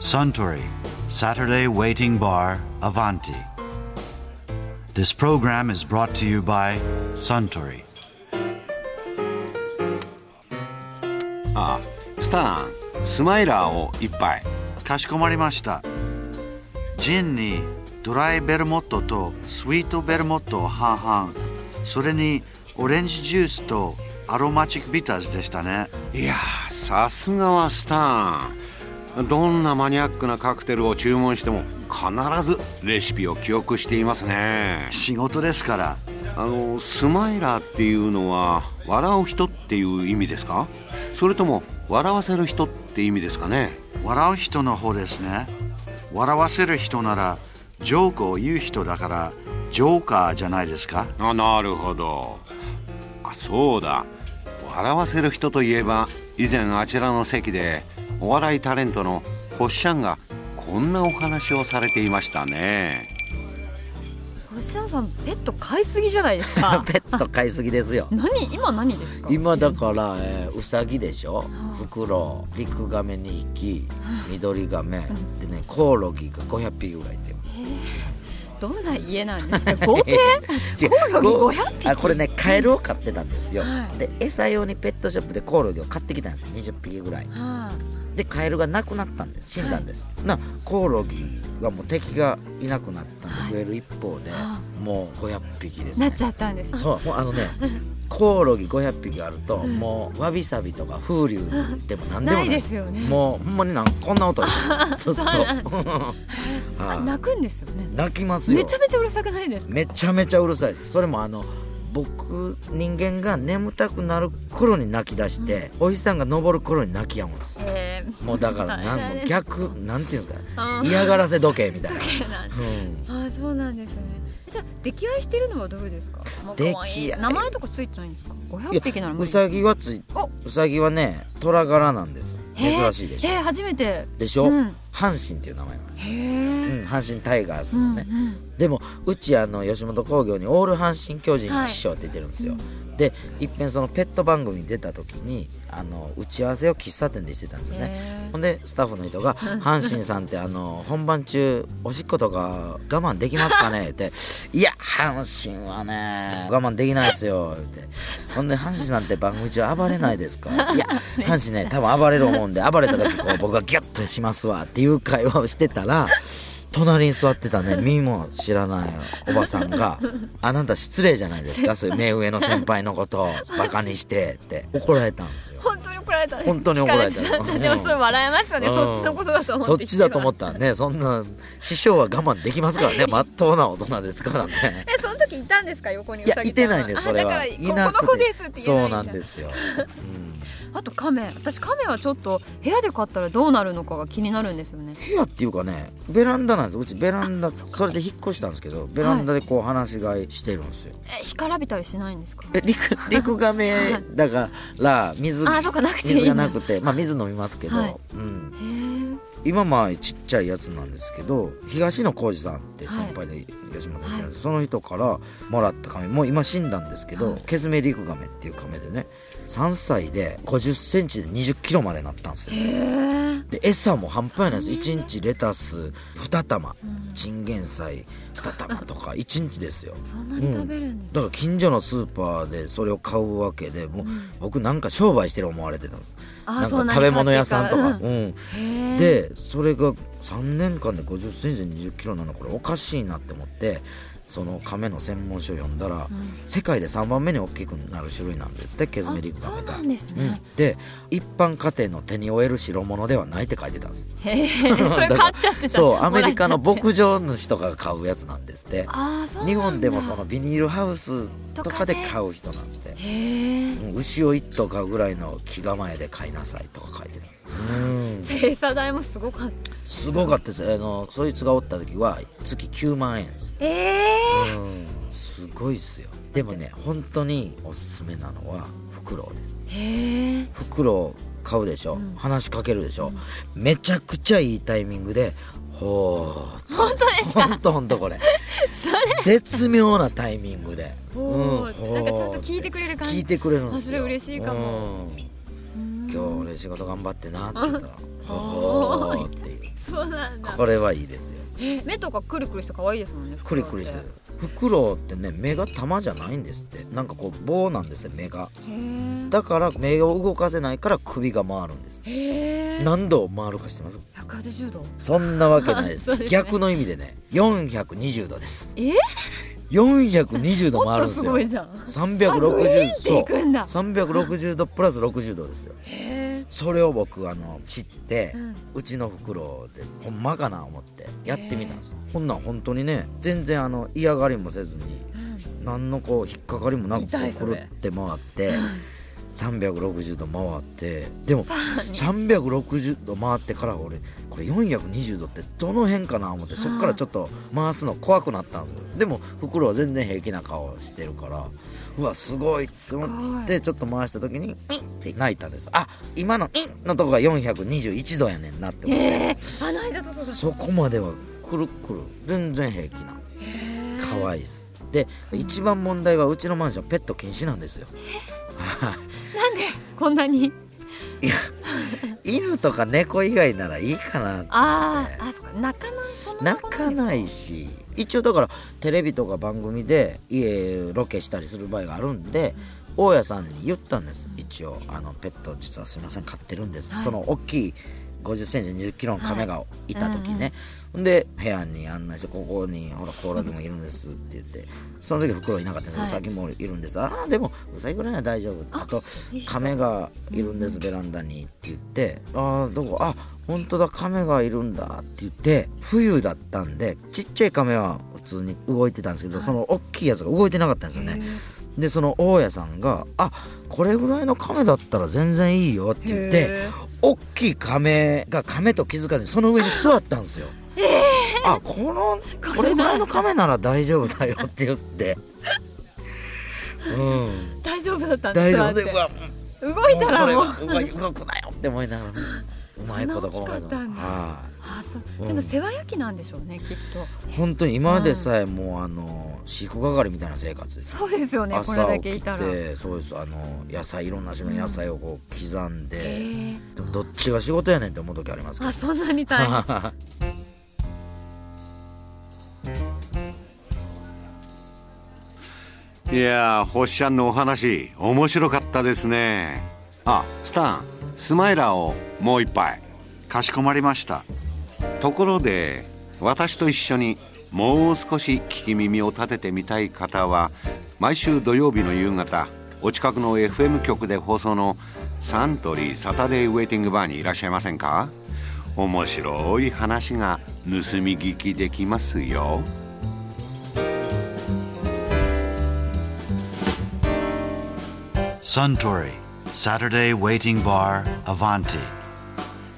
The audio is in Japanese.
Suntory Saturday Waiting Bar Avanti. This program is brought to you by Suntory. あスタンスマイラーを一杯かしこまりました。ジンにドライベルモットとスイートベルモットを半々、それにオレンジジュースとアロマチックビターズでしたね。いやーさすがはスタンどんなマニアックなカクテルを注文しても必ずレシピを記憶していますね仕事ですから。あのスマイラーっていうのは笑う人っていう意味ですか？それとも笑わせる人って意味ですかね？笑う人の方ですね。笑わせる人なら、ジョークを言う人だから、ジョーカーじゃないですか？あなるほどあそうだ笑わせる人といえば以前あちらの席でお笑いタレントのホッシャンがこんなお話をされていましたね。星野さんペット飼いすぎじゃないですか？ペット飼いすぎですよ。何今何ですか？今だから、えー、ウサギでしょ？あ。フクロウリクガメ2匹緑ガメでねコオロギが500匹ぐらいいてどんな家なんですか？豪邸？コオロギこう500匹あこれねカエルを飼ってたんですよ、はい。で餌用にペットショップでコオロギを買ってきたんです。20匹ぐらい。はでカエルが亡くなったんです。死んだんです、なコオロギはもう敵がいなくなったんで増える一方で、はもう500匹ですね。なっちゃったんですそうもうあのねコオロギ500匹あると、もうわびさびとか風流でも何でもなないいですよね。もうほんまになんこんな音ず っと。はい。あ泣くんですよね。泣きますよ。めちゃめちゃうるさくないですか？めちゃめちゃうるさいです。それもあの僕人間が眠たくなる頃に泣き出して、お日さんが昇る頃に泣き止むんです。えー。もうだからなん逆なんていうんですか 嫌がらせ時計みたいな、うん、あーそうなんですね。じゃあ溺愛してるのはどれですか？もう可愛い。溺愛名前とかついてないんですか？い500や匹ならうさぎはついお。うさぎはね虎柄なんです珍しいでしょえー、初めて。でしょ、うん。阪神っていう名前なんですうん、阪神タイガースうんのね、でもうちあの吉本興業にオール阪神・巨人の師匠って出てるんですよ、でいっぺんそのペット番組に出た時にあの打ち合わせを喫茶店でしてたんですよねほんでスタッフの人が「阪神さんってあの本番中おしっことか我慢できますかね?」って「いや阪神はね我慢できないですよ」ってほんで「阪神さんって番組中暴れないですか? 」いや阪神ね多分暴れる思うんで暴れた時こう僕がギュッとしますわっていう会話をしてたら隣に座ってたね。耳も知らないおばさんが「あなた失礼じゃないですか？そういう目上の先輩のことをバカにして」って。怒られたんですよ。本当に怒られたね。本当に怒られたでもそれ笑えますよね、うん。そっちのことだと思ってそっちだと思ったらねそんな師匠は我慢できますからね。まっとうな大人ですからね。えその時いたんですか？横にういやいてないんですそれは。いなくここの子ですって。そうなんですよ、うんあとカメ私カメはちょっと部屋で飼ったらどうなるのかが気になるんですよね。部屋っていうかねベランダなんですうちベランダそれで引っ越したんですけどベランダでこう放し飼いしてるんですよ、え干からびたりしないんですか？えリクリクガメだから水あそっかなくていい水がなくて。まあ水飲みますけど、はい。うん、へ今まあちっちゃいやつなんですけど東野浩二さんって先輩で吉本にいたんです、その人からもらったカメもう今死んだんですけど、はい。ケズメリクガメっていうカメでね3歳で5 0ンチで2 0キロまでなったんですよ。で餌も半端ないです。1日レタス2玉チンゲン菜2玉とか 1日ですよ。そんなに食べるんですだから近所のスーパーでそれを買うわけでもう僕なんか商売してる思われてたんです。あなんか食べ物屋さんとか、うん、でそれが3年間で5 0センチで2 0キロなのこれおかしいなって思ってその亀の専門書を読んだら、世界で3番目に大きくなる種類なんですってケズメリクガメがあそうなんですね。うん。で一般家庭の手に負える代物ではないって書いてたんです。それ買っちゃってた。そうアメリカの牧場主とかが買うやつなんですって。日本でもそのビニールハウスとかで買う人なんで牛を1頭買うぐらいの気構えで買いなさいとか書いてるうんじゃあ餌代もすごかった。すごかったです。あのそいつがおった時は月9万円です。ええうんすごいっすよ。でもね本当におすすめなのはフクロウです。へえフクロウ買うでしょ、話しかけるでしょ、めちゃくちゃいいタイミングでほー本当ですか本当本当これ。絶妙なタイミングで。うんなんかちゃんと聞いてくれる感じ。聞いてくれるんですよ。あそれ嬉しいかも。うん。今日俺仕事頑張ってなって言ったら「ほー」っていう。そうなんだ。これはいいですよ。え目とかクリクリして可愛いですもんねクリクリしてる。フクロウってね目が玉じゃないんですって。なんかこう棒なんですよ目が。だから目を動かせないから首が回るんです。何度回るか知ってます？180度？そんなわけないでそうですね。す逆の意味でね420度です。え？420度もっと回るんですすよごいじゃん。あ360グイーンっていくんだ。そう。360度プラス60度ですよ。へえそれを僕あの知って、うん。うちの袋でほんまかな思ってやってみたんですほんなん本当にね全然あの嫌がりもせずに何のこう引っかかりもなくくるって回って360度回ってでもさらに360度回ってから俺これ420度ってどの辺かな思ってそっからちょっと回すの怖くなったんですよ。でも袋は全然平気な顔してるからうわすごいって思ってちょっと回した時に「イン!」って泣いたんです。あ今の「イン!」のとこが421度やねんなって思って、へえあないだとそこまではくるくる全然平気な可愛いです。で一番問題はうちのマンションペット禁止なんですよこんなに？いや犬とか猫以外ならいいかなって。あーあそっか。泣かないそんな泣かないし。一応だからテレビとか番組で家ロケしたりする場合があるんで大家さんに言ったんです。一応あのペット実はすいません飼ってるんです、はい。その大きい5 0センチ2 0キロの亀がい。た時ね、で部屋に案内してここにほらコオロギもいるんですって言って。その時袋いなかったんですはい。ウサギもいるんです、ああでもウサギぐらいは大丈夫。あと亀がいるんです、ベランダにって言って。ああどこ？あ本当だ亀がいるんだって言って冬だったんでちっちゃい亀は普通に動いてたんですけど、その大きいやつが動いてなかったんですよね。でその大家さんが「あこれぐらいの亀だったら全然いいよ」って言ってへ大きい亀が亀と気づかずにその上に座ったんですよ。あこのこれぐらいの亀なら大丈夫だよって言って。うん、大丈夫だったん大です丈夫。動いたらもう。動動くなよって思いながらうまいことそんな大きかったんだ。はあそううん。でも世話焼きなんでしょうねきっと。い本当に今までさえもうあの飼育係みたいな生活ですそうですよねこれ朝だけいたら。そうです。あの野菜いろんな種類の野菜をこう刻んで、え。でもどっちが仕事やねんって思う時ありますけど。あそんなに大変。いやー星ちゃんのお話面白かったですね。あスタンスマイラーをもう一杯。かしこまりましたところで私と一緒にもう少し聞き耳を立ててみたい方は毎週土曜日の夕方お近くの FM 局で放送のサントリーサタデーウェイティングバーにいらっしゃいませんか？面白い話が盗み聞きできますよ Suntory Saturday Waiting Bar Avanti.